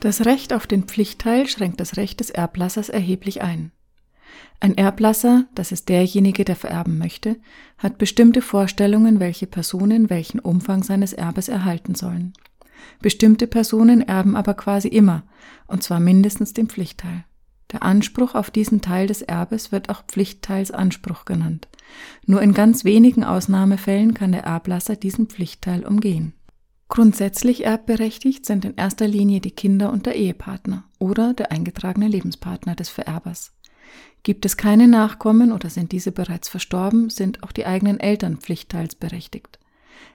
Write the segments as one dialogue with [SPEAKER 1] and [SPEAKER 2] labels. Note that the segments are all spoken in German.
[SPEAKER 1] Das Recht auf den Pflichtteil schränkt das Recht des Erblassers erheblich ein. Ein Erblasser, das ist derjenige, der vererben möchte, hat bestimmte Vorstellungen, welche Personen welchen Umfang seines Erbes erhalten sollen. Bestimmte Personen erben aber quasi immer, und zwar mindestens den Pflichtteil. Der Anspruch auf diesen Teil des Erbes wird auch Pflichtteilsanspruch genannt. Nur in ganz wenigen Ausnahmefällen kann der Erblasser diesen Pflichtteil umgehen. Grundsätzlich erbberechtigt sind in erster Linie die Kinder und der Ehepartner oder der eingetragene Lebenspartner des Vererbers. Gibt es keine Nachkommen oder sind diese bereits verstorben, sind auch die eigenen Eltern pflichtteilsberechtigt.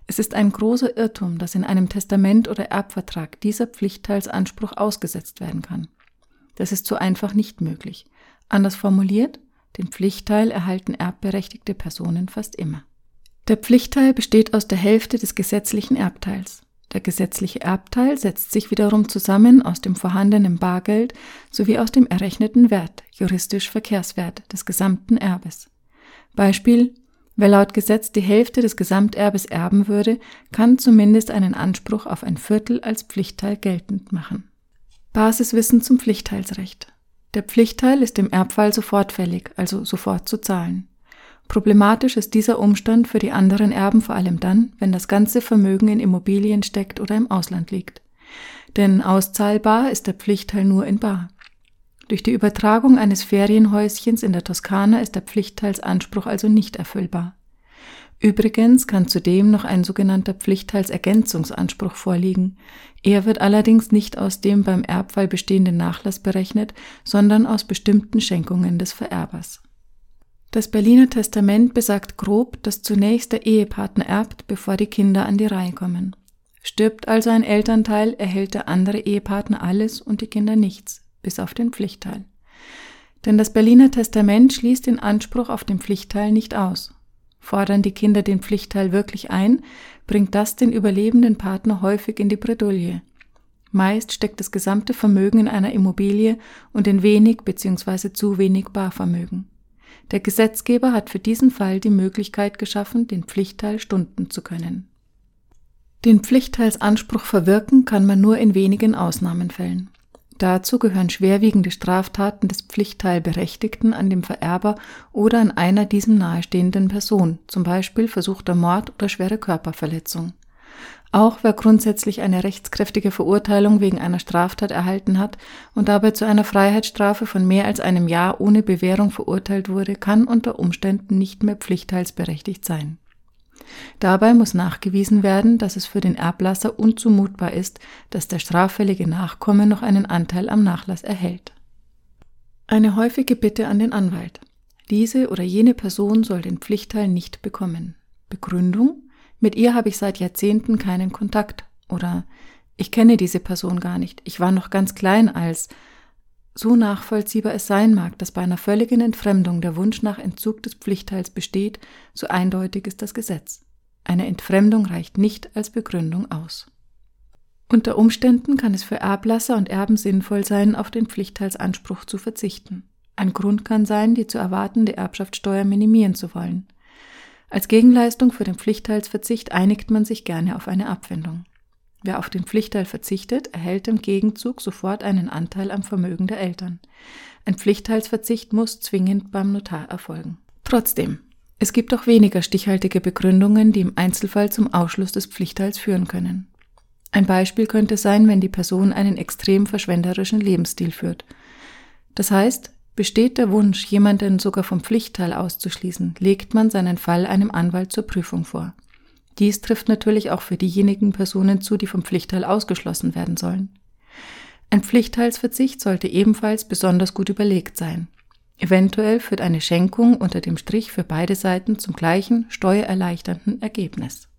[SPEAKER 1] Es ist ein großer Irrtum, dass in einem Testament oder Erbvertrag dieser Pflichtteilsanspruch ausgesetzt werden kann. Das ist so einfach nicht möglich. Anders formuliert, den Pflichtteil erhalten erbberechtigte Personen fast immer. Der Pflichtteil besteht aus der Hälfte des gesetzlichen Erbteils. Der gesetzliche Erbteil setzt sich wiederum zusammen aus dem vorhandenen Bargeld sowie aus dem errechneten Wert, juristisch Verkehrswert, des gesamten Erbes. Beispiel Wer laut Gesetz die Hälfte des Gesamterbes erben würde, kann zumindest einen Anspruch auf ein Viertel als Pflichtteil geltend machen. Basiswissen zum Pflichtteilsrecht. Der Pflichtteil ist im Erbfall sofort fällig, also sofort zu zahlen. Problematisch ist dieser Umstand für die anderen Erben vor allem dann, wenn das ganze Vermögen in Immobilien steckt oder im Ausland liegt. Denn auszahlbar ist der Pflichtteil nur in Bar. Durch die Übertragung eines Ferienhäuschens in der Toskana ist der Pflichtteilsanspruch also nicht erfüllbar. Übrigens kann zudem noch ein sogenannter Pflichtteilsergänzungsanspruch vorliegen. Er wird allerdings nicht aus dem beim Erbfall bestehenden Nachlass berechnet, sondern aus bestimmten Schenkungen des Vererbers. Das Berliner Testament besagt grob, dass zunächst der Ehepartner erbt, bevor die Kinder an die Reihe kommen. Stirbt also ein Elternteil, erhält der andere Ehepartner alles und die Kinder nichts bis auf den Pflichtteil. Denn das Berliner Testament schließt den Anspruch auf den Pflichtteil nicht aus. Fordern die Kinder den Pflichtteil wirklich ein, bringt das den überlebenden Partner häufig in die Bredouille. Meist steckt das gesamte Vermögen in einer Immobilie und in wenig bzw. zu wenig Barvermögen. Der Gesetzgeber hat für diesen Fall die Möglichkeit geschaffen, den Pflichtteil stunden zu können. Den Pflichtteilsanspruch verwirken kann man nur in wenigen Ausnahmenfällen. Dazu gehören schwerwiegende Straftaten des Pflichtteilberechtigten an dem Vererber oder an einer diesem nahestehenden Person, zum Beispiel versuchter Mord oder schwere Körperverletzung. Auch wer grundsätzlich eine rechtskräftige Verurteilung wegen einer Straftat erhalten hat und dabei zu einer Freiheitsstrafe von mehr als einem Jahr ohne Bewährung verurteilt wurde, kann unter Umständen nicht mehr pflichtteilsberechtigt sein. Dabei muss nachgewiesen werden, dass es für den Erblasser unzumutbar ist, dass der straffällige Nachkomme noch einen Anteil am Nachlass erhält. Eine häufige Bitte an den Anwalt. Diese oder jene Person soll den Pflichtteil nicht bekommen. Begründung? Mit ihr habe ich seit Jahrzehnten keinen Kontakt. Oder ich kenne diese Person gar nicht. Ich war noch ganz klein als so nachvollziehbar es sein mag, dass bei einer völligen Entfremdung der Wunsch nach Entzug des Pflichtteils besteht, so eindeutig ist das Gesetz. Eine Entfremdung reicht nicht als Begründung aus. Unter Umständen kann es für Erblasser und Erben sinnvoll sein, auf den Pflichtteilsanspruch zu verzichten. Ein Grund kann sein, die zu erwartende Erbschaftssteuer minimieren zu wollen. Als Gegenleistung für den Pflichtteilsverzicht einigt man sich gerne auf eine Abwendung. Wer auf den Pflichtteil verzichtet, erhält im Gegenzug sofort einen Anteil am Vermögen der Eltern. Ein Pflichtteilsverzicht muss zwingend beim Notar erfolgen. Trotzdem, es gibt auch weniger stichhaltige Begründungen, die im Einzelfall zum Ausschluss des Pflichtteils führen können. Ein Beispiel könnte sein, wenn die Person einen extrem verschwenderischen Lebensstil führt. Das heißt, besteht der Wunsch, jemanden sogar vom Pflichtteil auszuschließen, legt man seinen Fall einem Anwalt zur Prüfung vor. Dies trifft natürlich auch für diejenigen Personen zu, die vom Pflichtteil ausgeschlossen werden sollen. Ein Pflichtteilsverzicht sollte ebenfalls besonders gut überlegt sein. Eventuell führt eine Schenkung unter dem Strich für beide Seiten zum gleichen steuererleichternden Ergebnis.